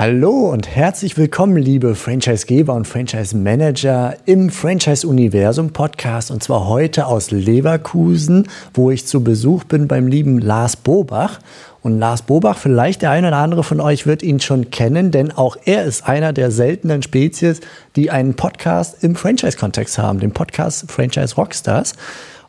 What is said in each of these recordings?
Hallo und herzlich willkommen, liebe Franchisegeber und Franchise-Manager im Franchise-Universum-Podcast und zwar heute aus Leverkusen, wo ich zu Besuch bin beim lieben Lars Bobach. Und Lars Bobach, vielleicht der eine oder andere von euch wird ihn schon kennen, denn auch er ist einer der seltenen Spezies, die einen Podcast im Franchise-Kontext haben, den Podcast Franchise Rockstars.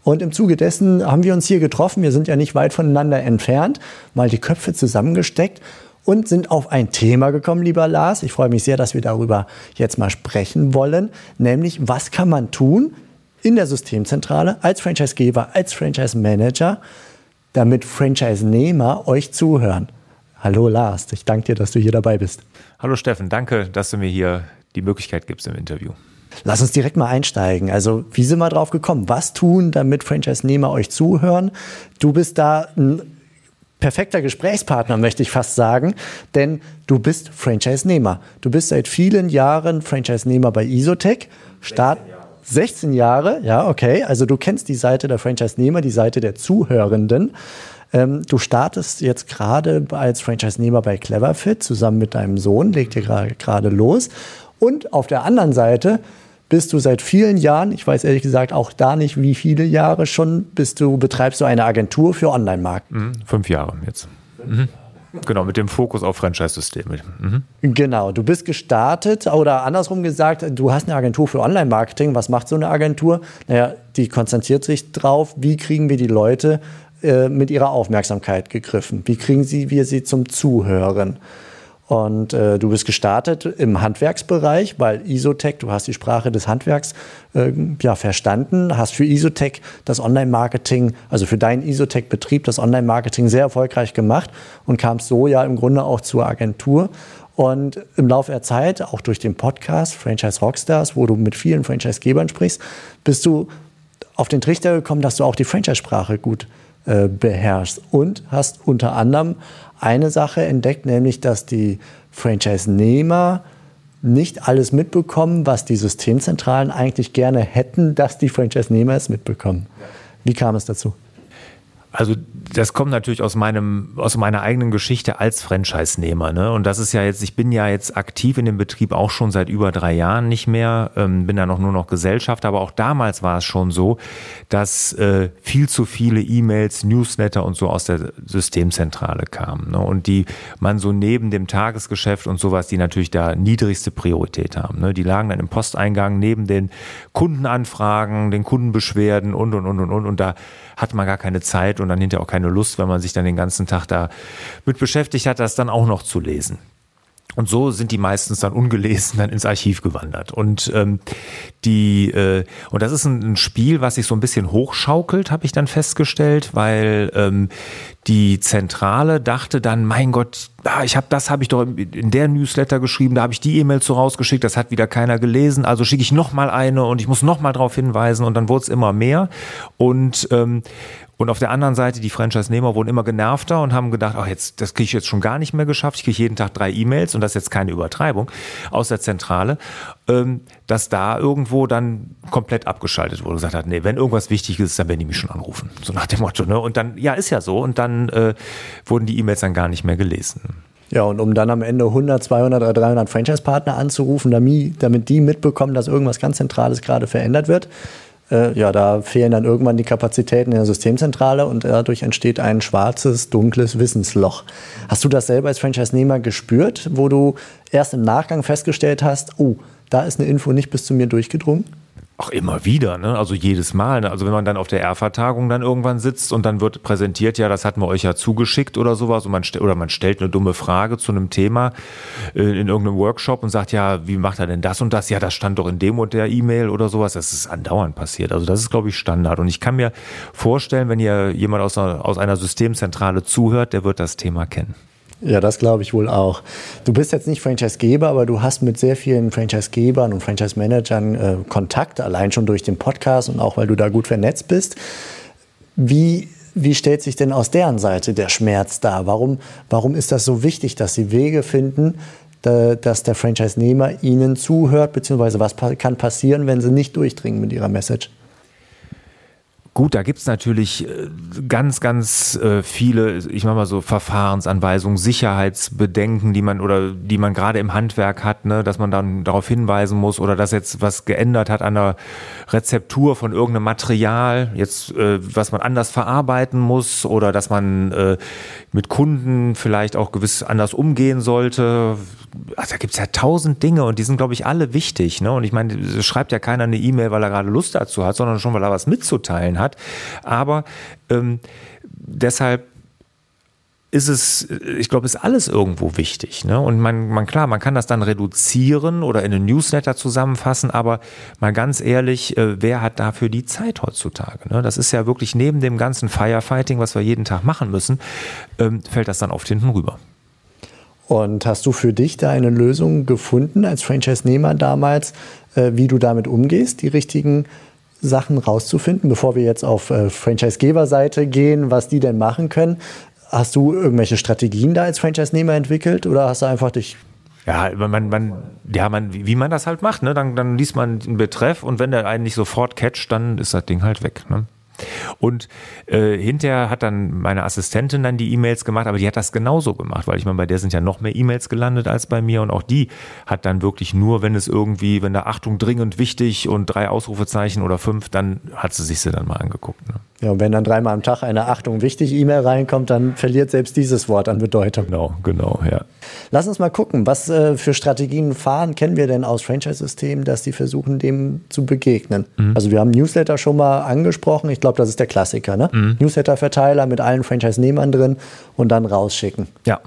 Und im Zuge dessen haben wir uns hier getroffen. Wir sind ja nicht weit voneinander entfernt, mal die Köpfe zusammengesteckt und sind auf ein Thema gekommen, lieber Lars. Ich freue mich sehr, dass wir darüber jetzt mal sprechen wollen, nämlich was kann man tun in der Systemzentrale als Franchisegeber, als Franchise-Manager, damit Franchise-Nehmer euch zuhören. Hallo Lars, ich danke dir, dass du hier dabei bist. Hallo Steffen, danke, dass du mir hier die Möglichkeit gibst im Interview. Lass uns direkt mal einsteigen. Also, wie sind wir drauf gekommen? Was tun, damit Franchise-Nehmer euch zuhören? Du bist da ein perfekter Gesprächspartner, möchte ich fast sagen, denn du bist Franchise-Nehmer. Du bist seit vielen Jahren Franchise-Nehmer bei Isotech. Start 16 Jahre, ja, okay. Also du kennst die Seite der Franchise-Nehmer, die Seite der Zuhörenden. Ähm, du startest jetzt gerade als Franchise-Nehmer bei Cleverfit zusammen mit deinem Sohn, legt ihr gerade los. Und auf der anderen Seite bist du seit vielen Jahren, ich weiß ehrlich gesagt auch da nicht, wie viele Jahre schon, bist du, betreibst du eine Agentur für Online-Markt. Mhm, fünf Jahre jetzt. Mhm. Genau, mit dem Fokus auf Franchise-Systeme. Mhm. Genau, du bist gestartet oder andersrum gesagt, du hast eine Agentur für Online-Marketing. Was macht so eine Agentur? Naja, die konzentriert sich drauf, wie kriegen wir die Leute äh, mit ihrer Aufmerksamkeit gegriffen? Wie kriegen sie wir sie zum Zuhören? Und äh, du bist gestartet im Handwerksbereich, weil Isotech, du hast die Sprache des Handwerks äh, ja, verstanden, hast für Isotech das Online-Marketing, also für deinen Isotech-Betrieb das Online-Marketing sehr erfolgreich gemacht und kamst so ja im Grunde auch zur Agentur. Und im Laufe der Zeit, auch durch den Podcast Franchise Rockstars, wo du mit vielen Franchise-Gebern sprichst, bist du auf den Trichter gekommen, dass du auch die Franchise-Sprache gut äh, beherrschst und hast unter anderem eine Sache entdeckt, nämlich dass die Franchise-Nehmer nicht alles mitbekommen, was die Systemzentralen eigentlich gerne hätten, dass die Franchise-Nehmer es mitbekommen. Wie kam es dazu? Also das kommt natürlich aus meinem aus meiner eigenen Geschichte als Franchise-Nehmer. Ne? Und das ist ja jetzt, ich bin ja jetzt aktiv in dem Betrieb auch schon seit über drei Jahren nicht mehr, ähm, bin da noch nur noch Gesellschaft, aber auch damals war es schon so, dass äh, viel zu viele E-Mails, Newsletter und so aus der Systemzentrale kamen. Ne? Und die man so neben dem Tagesgeschäft und sowas, die natürlich da niedrigste Priorität haben. Ne? Die lagen dann im Posteingang neben den Kundenanfragen, den Kundenbeschwerden und und und und und und da hat man gar keine Zeit und dann hinterher auch keine Lust, wenn man sich dann den ganzen Tag da mit beschäftigt hat, das dann auch noch zu lesen. Und so sind die meistens dann ungelesen dann ins Archiv gewandert. Und ähm, die äh, und das ist ein, ein Spiel, was sich so ein bisschen hochschaukelt, habe ich dann festgestellt, weil ähm, die Zentrale dachte dann, mein Gott, ah, ich habe das habe ich doch in der Newsletter geschrieben, da habe ich die E-Mail so rausgeschickt, das hat wieder keiner gelesen, also schicke ich noch mal eine und ich muss noch mal darauf hinweisen und dann wurde es immer mehr und ähm, und auf der anderen Seite, die Franchise-Nehmer wurden immer genervter und haben gedacht, ach jetzt, das kriege ich jetzt schon gar nicht mehr geschafft. Ich kriege jeden Tag drei E-Mails und das ist jetzt keine Übertreibung aus der Zentrale, ähm, dass da irgendwo dann komplett abgeschaltet wurde. Gesagt hat, nee, wenn irgendwas wichtig ist, dann werden die mich schon anrufen. So nach dem Motto. Ne? Und dann, ja, ist ja so. Und dann äh, wurden die E-Mails dann gar nicht mehr gelesen. Ja, und um dann am Ende 100, 200 oder 300 Franchise-Partner anzurufen, damit die mitbekommen, dass irgendwas ganz Zentrales gerade verändert wird, äh, ja, da fehlen dann irgendwann die Kapazitäten in der Systemzentrale und dadurch entsteht ein schwarzes, dunkles Wissensloch. Hast du das selber als Franchise-Nehmer gespürt, wo du erst im Nachgang festgestellt hast, oh, da ist eine Info nicht bis zu mir durchgedrungen? Auch immer wieder, ne? Also jedes Mal. Ne? Also wenn man dann auf der R-Vertagung dann irgendwann sitzt und dann wird präsentiert, ja, das hatten wir euch ja zugeschickt oder sowas, und man oder man stellt eine dumme Frage zu einem Thema äh, in irgendeinem Workshop und sagt, ja, wie macht er denn das und das? Ja, das stand doch in dem und der E-Mail oder sowas. Das ist andauernd passiert. Also das ist, glaube ich, Standard. Und ich kann mir vorstellen, wenn ihr jemand aus einer, aus einer Systemzentrale zuhört, der wird das Thema kennen. Ja, das glaube ich wohl auch. Du bist jetzt nicht Franchise-Geber, aber du hast mit sehr vielen Franchise-Gebern und Franchise-Managern äh, Kontakt, allein schon durch den Podcast und auch weil du da gut vernetzt bist. Wie, wie stellt sich denn aus deren Seite der Schmerz dar? Warum, warum ist das so wichtig, dass sie Wege finden, da, dass der Franchise-Nehmer ihnen zuhört, beziehungsweise was kann passieren, wenn sie nicht durchdringen mit ihrer Message? Gut, da gibt es natürlich äh, ganz, ganz äh, viele, ich mache mal so Verfahrensanweisungen, Sicherheitsbedenken, die man oder die man gerade im Handwerk hat, ne, dass man dann darauf hinweisen muss oder dass jetzt was geändert hat an der Rezeptur von irgendeinem Material, jetzt äh, was man anders verarbeiten muss oder dass man äh, mit Kunden vielleicht auch gewiss anders umgehen sollte. Also da gibt es ja tausend Dinge und die sind, glaube ich, alle wichtig. Ne? Und ich meine, schreibt ja keiner eine E-Mail, weil er gerade Lust dazu hat, sondern schon, weil er was mitzuteilen hat. Aber ähm, deshalb ist es, ich glaube, ist alles irgendwo wichtig. Ne? Und man, man, klar, man kann das dann reduzieren oder in einen Newsletter zusammenfassen, aber mal ganz ehrlich, äh, wer hat dafür die Zeit heutzutage? Ne? Das ist ja wirklich neben dem ganzen Firefighting, was wir jeden Tag machen müssen, ähm, fällt das dann oft hinten rüber. Und hast du für dich da eine Lösung gefunden als Franchise-Nehmer damals, äh, wie du damit umgehst, die richtigen Sachen rauszufinden, bevor wir jetzt auf äh, Franchise-Geber-Seite gehen, was die denn machen können? Hast du irgendwelche Strategien da als Franchise-Nehmer entwickelt oder hast du einfach dich ja, man, man, ja, man, wie man das halt macht, ne? Dann, dann liest man den Betreff und wenn der einen nicht sofort catcht, dann ist das Ding halt weg. Ne? Und äh, hinterher hat dann meine Assistentin dann die E-Mails gemacht, aber die hat das genauso gemacht, weil ich meine, bei der sind ja noch mehr E-Mails gelandet als bei mir und auch die hat dann wirklich nur, wenn es irgendwie, wenn da Achtung dringend wichtig und drei Ausrufezeichen oder fünf, dann hat sie sich sie dann mal angeguckt. Ne? Ja, und wenn dann dreimal am Tag eine Achtung wichtig E-Mail reinkommt, dann verliert selbst dieses Wort an Bedeutung. Genau, genau, ja. Lass uns mal gucken, was äh, für Strategien fahren kennen wir denn aus Franchise-Systemen, dass die versuchen, dem zu begegnen. Mhm. Also wir haben Newsletter schon mal angesprochen. Ich glaube, das ist der Klassiker. Ne? Mhm. Newsletter-Verteiler mit allen Franchise-Nehmern drin und dann rausschicken. Ja.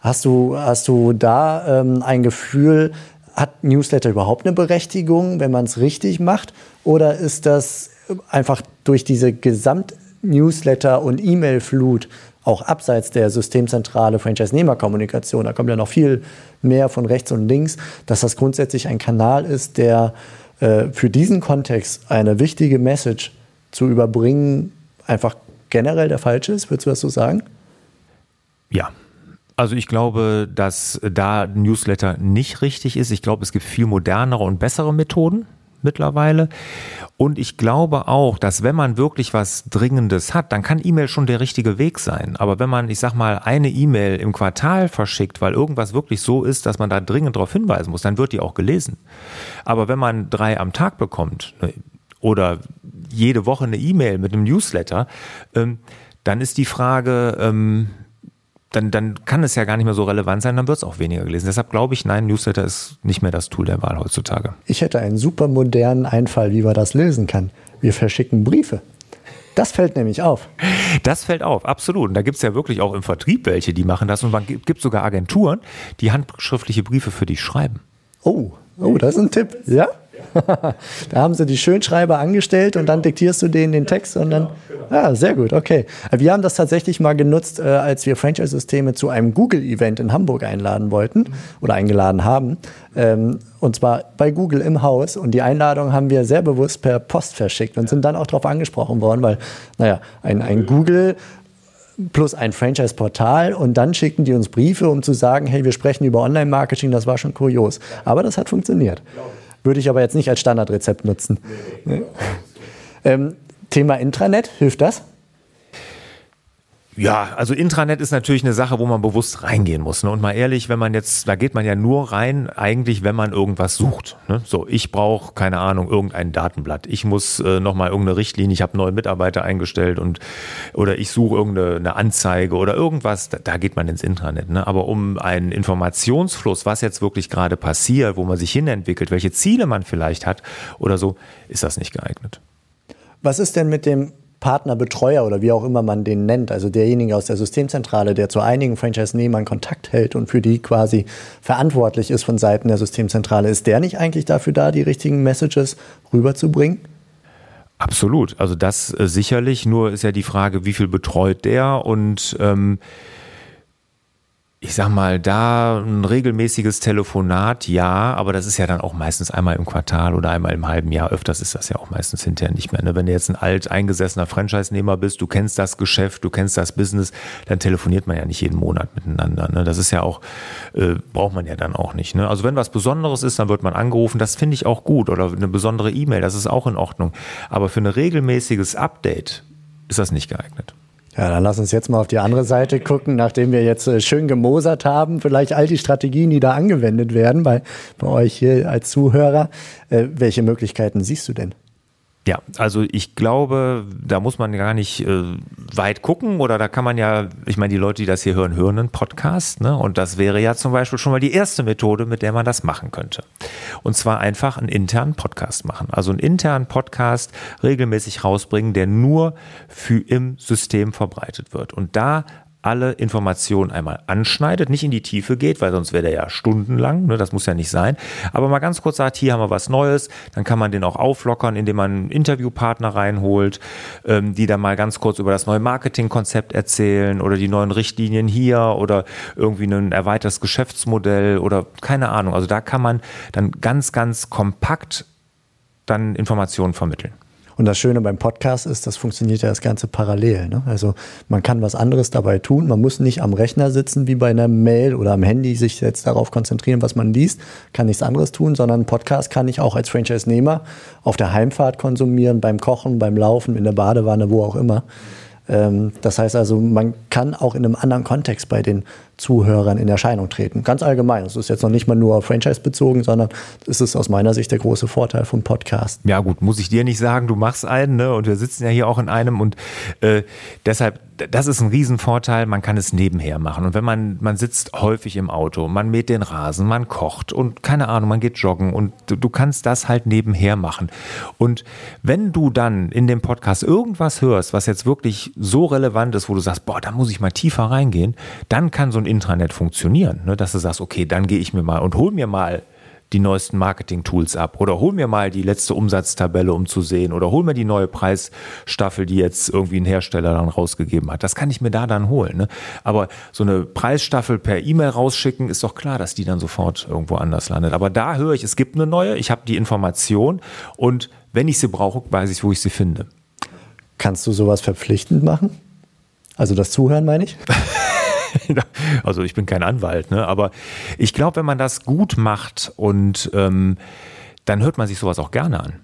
Hast du, hast du da ähm, ein Gefühl, hat Newsletter überhaupt eine Berechtigung, wenn man es richtig macht? Oder ist das einfach durch diese Gesamt-Newsletter- und E-Mail-Flut, auch abseits der systemzentrale Franchise-Nehmer-Kommunikation, da kommt ja noch viel mehr von rechts und links, dass das grundsätzlich ein Kanal ist, der äh, für diesen Kontext eine wichtige Message zu überbringen, einfach generell der falsche ist. Würdest du das so sagen? Ja, also ich glaube, dass da Newsletter nicht richtig ist. Ich glaube, es gibt viel modernere und bessere Methoden mittlerweile. Und ich glaube auch, dass wenn man wirklich was Dringendes hat, dann kann E-Mail schon der richtige Weg sein. Aber wenn man, ich sag mal, eine E-Mail im Quartal verschickt, weil irgendwas wirklich so ist, dass man da dringend darauf hinweisen muss, dann wird die auch gelesen. Aber wenn man drei am Tag bekommt ne, oder jede Woche eine E-Mail mit einem Newsletter, ähm, dann ist die Frage, ähm, dann, dann kann es ja gar nicht mehr so relevant sein, dann wird es auch weniger gelesen. Deshalb glaube ich, nein, Newsletter ist nicht mehr das Tool der Wahl heutzutage. Ich hätte einen super modernen Einfall, wie man das lösen kann. Wir verschicken Briefe. Das fällt nämlich auf. Das fällt auf, absolut. Und da gibt es ja wirklich auch im Vertrieb welche, die machen das. Und man gibt sogar Agenturen, die handschriftliche Briefe für dich schreiben. Oh, oh, das ist ein Tipp. Ja? da haben sie die Schönschreiber angestellt und dann diktierst du denen den Text und dann. Ja, ah, sehr gut, okay. Wir haben das tatsächlich mal genutzt, äh, als wir Franchise-Systeme zu einem Google-Event in Hamburg einladen wollten oder eingeladen haben. Ähm, und zwar bei Google im Haus. Und die Einladung haben wir sehr bewusst per Post verschickt und sind dann auch darauf angesprochen worden, weil, naja, ein, ein Google plus ein Franchise-Portal und dann schickten die uns Briefe, um zu sagen, hey, wir sprechen über Online-Marketing, das war schon kurios. Aber das hat funktioniert. Würde ich aber jetzt nicht als Standardrezept nutzen. Nee. Ähm, Thema Intranet, hilft das? Ja, also Intranet ist natürlich eine Sache, wo man bewusst reingehen muss. Ne? Und mal ehrlich, wenn man jetzt, da geht man ja nur rein, eigentlich, wenn man irgendwas sucht. Ne? So, ich brauche, keine Ahnung, irgendein Datenblatt. Ich muss äh, nochmal irgendeine Richtlinie, ich habe neue Mitarbeiter eingestellt und oder ich suche irgendeine Anzeige oder irgendwas, da, da, geht man ins Intranet. Ne? Aber um einen Informationsfluss, was jetzt wirklich gerade passiert, wo man sich hinentwickelt, welche Ziele man vielleicht hat oder so, ist das nicht geeignet. Was ist denn mit dem Partnerbetreuer oder wie auch immer man den nennt, also derjenige aus der Systemzentrale, der zu einigen Franchise-Nehmern Kontakt hält und für die quasi verantwortlich ist von Seiten der Systemzentrale, ist der nicht eigentlich dafür da, die richtigen Messages rüberzubringen? Absolut. Also das äh, sicherlich. Nur ist ja die Frage, wie viel betreut der und ähm, ich sag mal, da ein regelmäßiges Telefonat, ja, aber das ist ja dann auch meistens einmal im Quartal oder einmal im halben Jahr. Öfters ist das ja auch meistens hinterher nicht mehr. Ne? Wenn du jetzt ein alt eingesessener Franchise-Nehmer bist, du kennst das Geschäft, du kennst das Business, dann telefoniert man ja nicht jeden Monat miteinander. Ne? Das ist ja auch, äh, braucht man ja dann auch nicht. Ne? Also wenn was Besonderes ist, dann wird man angerufen. Das finde ich auch gut. Oder eine besondere E-Mail, das ist auch in Ordnung. Aber für ein regelmäßiges Update ist das nicht geeignet. Ja, dann lass uns jetzt mal auf die andere Seite gucken, nachdem wir jetzt äh, schön gemosert haben, vielleicht all die Strategien, die da angewendet werden bei, bei euch hier als Zuhörer. Äh, welche Möglichkeiten siehst du denn? Ja, also ich glaube, da muss man gar nicht äh, weit gucken oder da kann man ja, ich meine, die Leute, die das hier hören, hören einen Podcast, ne? Und das wäre ja zum Beispiel schon mal die erste Methode, mit der man das machen könnte. Und zwar einfach einen internen Podcast machen. Also einen internen Podcast regelmäßig rausbringen, der nur für im System verbreitet wird. Und da alle Informationen einmal anschneidet, nicht in die Tiefe geht, weil sonst wäre der ja stundenlang, ne, das muss ja nicht sein, aber mal ganz kurz sagt, hier haben wir was Neues, dann kann man den auch auflockern, indem man Interviewpartner reinholt, ähm, die dann mal ganz kurz über das neue Marketingkonzept erzählen oder die neuen Richtlinien hier oder irgendwie ein erweitertes Geschäftsmodell oder keine Ahnung. Also da kann man dann ganz, ganz kompakt dann Informationen vermitteln. Und das Schöne beim Podcast ist, das funktioniert ja das Ganze parallel. Ne? Also man kann was anderes dabei tun. Man muss nicht am Rechner sitzen wie bei einer Mail oder am Handy sich jetzt darauf konzentrieren, was man liest, kann nichts anderes tun, sondern einen Podcast kann ich auch als Franchise-Nehmer auf der Heimfahrt konsumieren, beim Kochen, beim Laufen, in der Badewanne, wo auch immer. Ähm, das heißt also, man kann auch in einem anderen Kontext bei den Zuhörern in Erscheinung treten. Ganz allgemein. Es ist jetzt noch nicht mal nur Franchise bezogen, sondern es ist aus meiner Sicht der große Vorteil von Podcast. Ja gut, muss ich dir nicht sagen, du machst einen ne? und wir sitzen ja hier auch in einem und äh, deshalb, das ist ein Riesenvorteil, man kann es nebenher machen. Und wenn man, man sitzt häufig im Auto, man mäht den Rasen, man kocht und keine Ahnung, man geht joggen und du, du kannst das halt nebenher machen. Und wenn du dann in dem Podcast irgendwas hörst, was jetzt wirklich so relevant ist, wo du sagst, boah, da muss ich mal tiefer reingehen, dann kann so ein Intranet funktionieren, ne? dass du sagst, okay, dann gehe ich mir mal und hol mir mal die neuesten Marketing-Tools ab oder hol mir mal die letzte Umsatztabelle, um zu sehen oder hol mir die neue Preisstaffel, die jetzt irgendwie ein Hersteller dann rausgegeben hat. Das kann ich mir da dann holen. Ne? Aber so eine Preisstaffel per E-Mail rausschicken, ist doch klar, dass die dann sofort irgendwo anders landet. Aber da höre ich, es gibt eine neue, ich habe die Information und wenn ich sie brauche, weiß ich, wo ich sie finde. Kannst du sowas verpflichtend machen? Also das Zuhören meine ich? also ich bin kein Anwalt, ne? aber ich glaube, wenn man das gut macht und ähm, dann hört man sich sowas auch gerne an.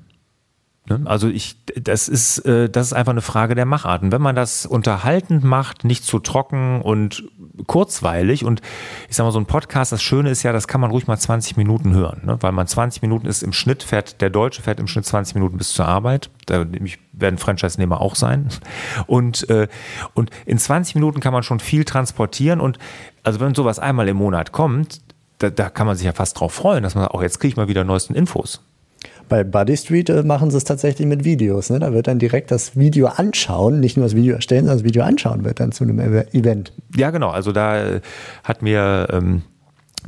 Ne? Also ich, das ist, äh, das ist einfach eine Frage der Macharten. Wenn man das unterhaltend macht, nicht zu trocken und kurzweilig und ich sag mal, so ein Podcast, das Schöne ist ja, das kann man ruhig mal 20 Minuten hören, ne? weil man 20 Minuten ist im Schnitt, fährt, der Deutsche fährt im Schnitt 20 Minuten bis zur Arbeit. Da werden Franchise-Nehmer auch sein. Und, äh, und in 20 Minuten kann man schon viel transportieren und also wenn sowas einmal im Monat kommt, da, da kann man sich ja fast drauf freuen, dass man auch jetzt kriege ich mal wieder neuesten Infos. Bei Buddy Street äh, machen sie es tatsächlich mit Videos. Ne? Da wird dann direkt das Video anschauen, nicht nur das Video erstellen, sondern das Video anschauen wird dann zu einem Event. Ja, genau. Also da äh, hat mir ähm,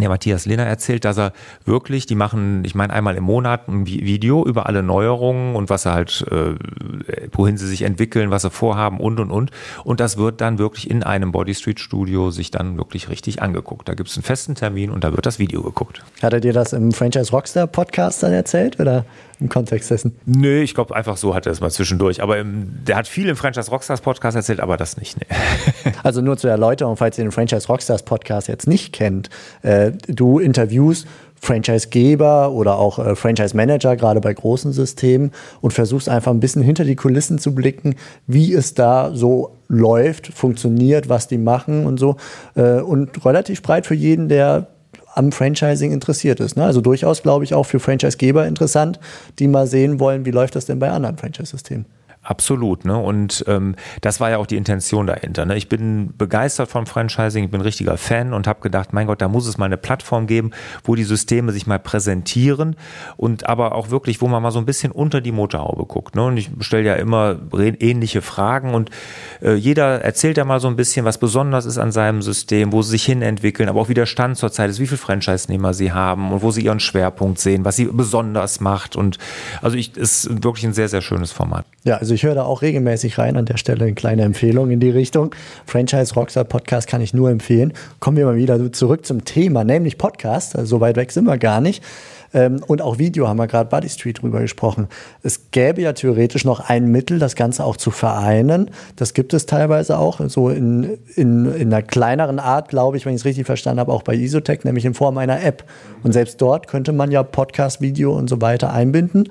der Matthias Lehner erzählt, dass er wirklich, die machen, ich meine, einmal im Monat ein Video über alle Neuerungen und was sie halt, äh, wohin sie sich entwickeln, was sie vorhaben und und und. Und das wird dann wirklich in einem Body Street Studio sich dann wirklich richtig angeguckt. Da gibt es einen festen Termin und da wird das Video geguckt. Hat er dir das im Franchise Rockstar Podcast dann erzählt oder im Kontext dessen? Nö, ich glaube einfach so hat er es mal zwischendurch. Aber im, der hat viel im Franchise Rockstars Podcast erzählt, aber das nicht. Nee. Also nur zur Erläuterung, falls ihr den Franchise Rockstars Podcast jetzt nicht kennt. Äh, du interviewst Franchisegeber oder auch äh, Franchise Manager, gerade bei großen Systemen, und versuchst einfach ein bisschen hinter die Kulissen zu blicken, wie es da so läuft, funktioniert, was die machen und so. Äh, und relativ breit für jeden, der am Franchising interessiert ist. Ne? Also durchaus, glaube ich, auch für Franchisegeber interessant, die mal sehen wollen, wie läuft das denn bei anderen Franchise-Systemen. Absolut, ne? Und ähm, das war ja auch die Intention dahinter. Ne? Ich bin begeistert vom Franchising, ich bin richtiger Fan und habe gedacht, mein Gott, da muss es mal eine Plattform geben, wo die Systeme sich mal präsentieren und aber auch wirklich, wo man mal so ein bisschen unter die Motorhaube guckt. Ne? Und ich stelle ja immer ähnliche Fragen und äh, jeder erzählt ja mal so ein bisschen, was besonders ist an seinem System, wo sie sich hin entwickeln, aber auch wie der Stand zurzeit ist, wie viele Franchise-Nehmer sie haben und wo sie ihren Schwerpunkt sehen, was sie besonders macht. Und also ich ist wirklich ein sehr, sehr schönes Format. Ja, also Also ich höre da auch regelmäßig rein. An der Stelle eine kleine Empfehlung in die Richtung. Franchise Rockstar Podcast kann ich nur empfehlen. Kommen wir mal wieder zurück zum Thema, nämlich Podcast. Also so weit weg sind wir gar nicht. Ähm, und auch Video haben wir gerade Buddy Street drüber gesprochen. Es gäbe ja theoretisch noch ein Mittel, das Ganze auch zu vereinen. Das gibt es teilweise auch, so in, in, in einer kleineren Art, glaube ich, wenn ich es richtig verstanden habe, auch bei Isotech, nämlich in Form einer App. Und selbst dort könnte man ja Podcast, Video und so weiter einbinden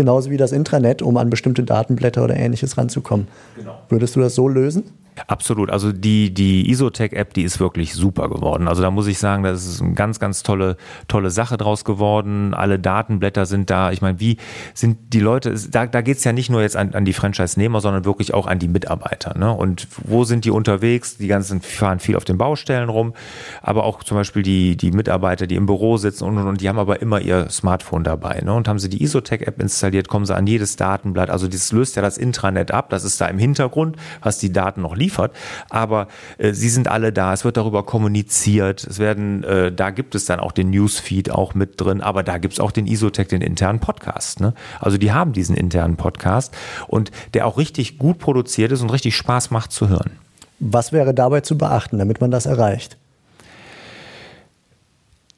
genauso wie das Intranet, um an bestimmte Datenblätter oder ähnliches ranzukommen. Genau. Würdest du das so lösen? Absolut. Also die, die Isotech-App, die ist wirklich super geworden. Also da muss ich sagen, das ist eine ganz, ganz tolle, tolle Sache draus geworden. Alle Datenblätter sind da. Ich meine, wie sind die Leute, da, da geht es ja nicht nur jetzt an, an die Franchise-Nehmer, sondern wirklich auch an die Mitarbeiter. Ne? Und wo sind die unterwegs? Die ganzen fahren viel auf den Baustellen rum, aber auch zum Beispiel die, die Mitarbeiter, die im Büro sitzen und, und, die haben aber immer ihr Smartphone dabei. Ne? Und haben sie die Isotech-App installiert, kommen sie an jedes Datenblatt. Also das löst ja das Intranet ab. Das ist da im Hintergrund, was die Daten noch liefert. Aber äh, sie sind alle da, es wird darüber kommuniziert, es werden, äh, da gibt es dann auch den Newsfeed auch mit drin, aber da gibt es auch den Isotech, den internen Podcast. Ne? Also die haben diesen internen Podcast und der auch richtig gut produziert ist und richtig Spaß macht zu hören. Was wäre dabei zu beachten, damit man das erreicht?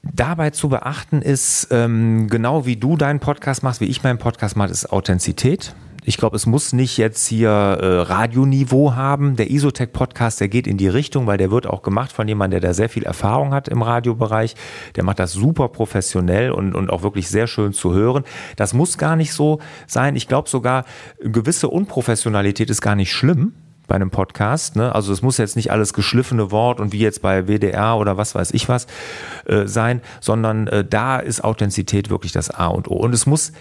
Dabei zu beachten ist, ähm, genau wie du deinen Podcast machst, wie ich meinen Podcast mache, ist Authentizität. Ich glaube, es muss nicht jetzt hier äh, Radioniveau haben. Der Isotech-Podcast, der geht in die Richtung, weil der wird auch gemacht von jemandem, der da sehr viel Erfahrung hat im Radiobereich. Der macht das super professionell und, und auch wirklich sehr schön zu hören. Das muss gar nicht so sein. Ich glaube sogar, gewisse Unprofessionalität ist gar nicht schlimm bei einem Podcast. Ne? Also es muss jetzt nicht alles geschliffene Wort und wie jetzt bei WDR oder was weiß ich was äh, sein, sondern äh, da ist Authentizität wirklich das A und O. Und es muss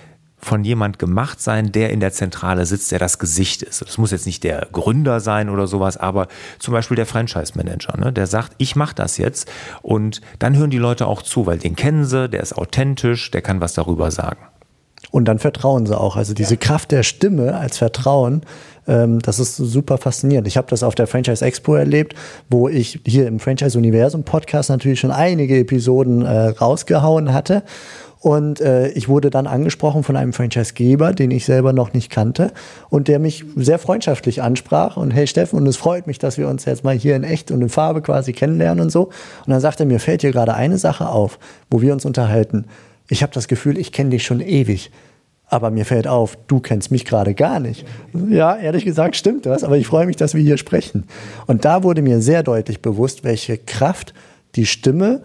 von jemand gemacht sein, der in der Zentrale sitzt, der das Gesicht ist. Das muss jetzt nicht der Gründer sein oder sowas, aber zum Beispiel der Franchise-Manager, ne, der sagt, ich mache das jetzt und dann hören die Leute auch zu, weil den kennen sie, der ist authentisch, der kann was darüber sagen. Und dann vertrauen sie auch. Also diese ja. Kraft der Stimme als Vertrauen, ähm, das ist super faszinierend. Ich habe das auf der Franchise Expo erlebt, wo ich hier im Franchise Universum Podcast natürlich schon einige Episoden äh, rausgehauen hatte und äh, ich wurde dann angesprochen von einem Franchisegeber, den ich selber noch nicht kannte und der mich sehr freundschaftlich ansprach und hey Steffen, und es freut mich, dass wir uns jetzt mal hier in echt und in Farbe quasi kennenlernen und so. Und dann sagte er, mir fällt hier gerade eine Sache auf, wo wir uns unterhalten. Ich habe das Gefühl, ich kenne dich schon ewig. Aber mir fällt auf, du kennst mich gerade gar nicht. Ja, ehrlich gesagt stimmt das, aber ich freue mich, dass wir hier sprechen. Und da wurde mir sehr deutlich bewusst, welche Kraft die Stimme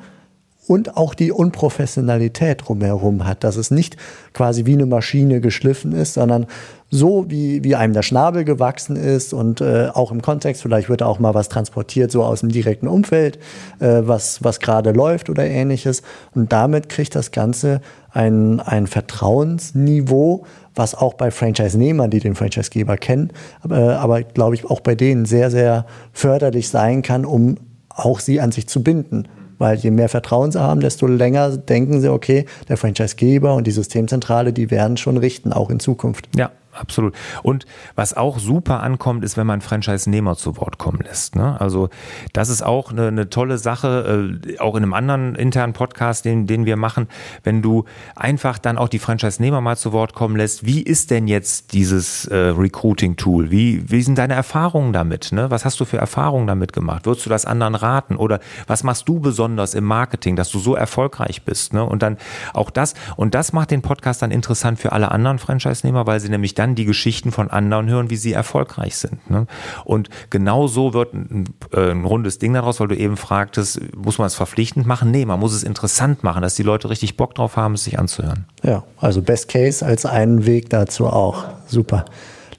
und auch die Unprofessionalität drumherum hat, dass es nicht quasi wie eine Maschine geschliffen ist, sondern so wie, wie einem der Schnabel gewachsen ist und äh, auch im Kontext, vielleicht wird auch mal was transportiert, so aus dem direkten Umfeld, äh, was, was gerade läuft oder ähnliches. Und damit kriegt das Ganze ein, ein Vertrauensniveau, was auch bei Franchise-Nehmern, die den Franchisegeber kennen, aber, aber glaube ich auch bei denen sehr, sehr förderlich sein kann, um auch sie an sich zu binden. Weil je mehr Vertrauen sie haben, desto länger denken sie, okay, der Franchisegeber und die Systemzentrale, die werden schon richten, auch in Zukunft. Ja, absolut. Und was auch super ankommt, ist, wenn man Franchise-Nehmer zu Wort kommen lässt. Ne? Also das ist auch eine, eine tolle Sache, äh, auch in einem anderen internen Podcast, den, den wir machen, wenn du einfach dann auch die Franchise-Nehmer mal zu Wort kommen lässt. Wie ist denn jetzt dieses äh, Recruiting-Tool? Wie, wie sind deine Erfahrungen damit? Ne? Was hast du für Erfahrungen damit gemacht? Würdest du das anderen raten? Oder was machst du besonders im Marketing, dass du so erfolgreich bist? Ne? Und dann auch das, und das macht den Podcast dann interessant für alle anderen Franchise-Nehmer, weil sie nämlich dann dann die Geschichten von anderen hören, wie sie erfolgreich sind. Ne? Und genau so wird ein, äh, ein, rundes Ding daraus, weil du eben fragtest, muss man es verpflichtend machen? Nee, man muss es interessant machen, dass die Leute richtig Bock drauf haben, es sich anzuhören. Ja, also Best Case als einen Weg dazu auch. Super.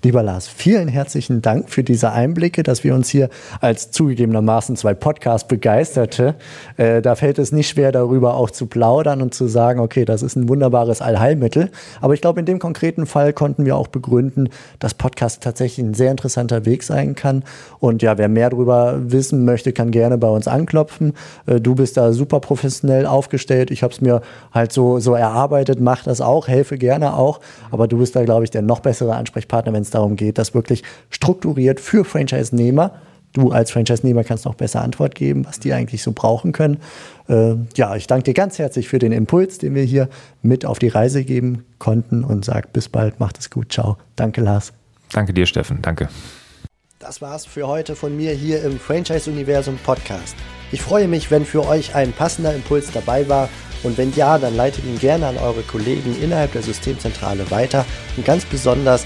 Lieber Lars, vielen herzlichen Dank für diese Einblicke, dass wir uns hier als zugegebenermaßen zwei Podcast-Begeisterte, äh, da fällt es nicht schwer, darüber auch zu plaudern und zu sagen, okay, das ist ein wunderbares Allheilmittel. Aber ich glaube, in dem konkreten Fall konnten wir auch begründen, dass Podcast tatsächlich ein sehr interessanter Weg sein kann. Und ja, wer mehr darüber wissen möchte, kann gerne bei uns anklopfen. Äh, du bist da super professionell aufgestellt. Ich habe es mir halt so, so erarbeitet, mach das auch, helfe gerne auch. Aber du bist da, glaube ich, der noch bessere Ansprechpartner, wenn es darum geht, das wirklich strukturiert für Franchise-Nehmer. Du als Franchise-Nehmer kannst noch besser Antwort geben, was die eigentlich so brauchen können. Äh, ja, ich danke dir ganz herzlich für den Impuls, den wir hier mit auf die Reise geben konnten und sage bis bald, macht es gut, ciao. Danke, Lars. Danke dir, Steffen. Danke. Das war's für heute von mir hier im Franchise-Universum Podcast. Ich freue mich, wenn für euch ein passender Impuls dabei war und wenn ja, dann leitet ihn gerne an eure Kollegen innerhalb der Systemzentrale weiter und ganz besonders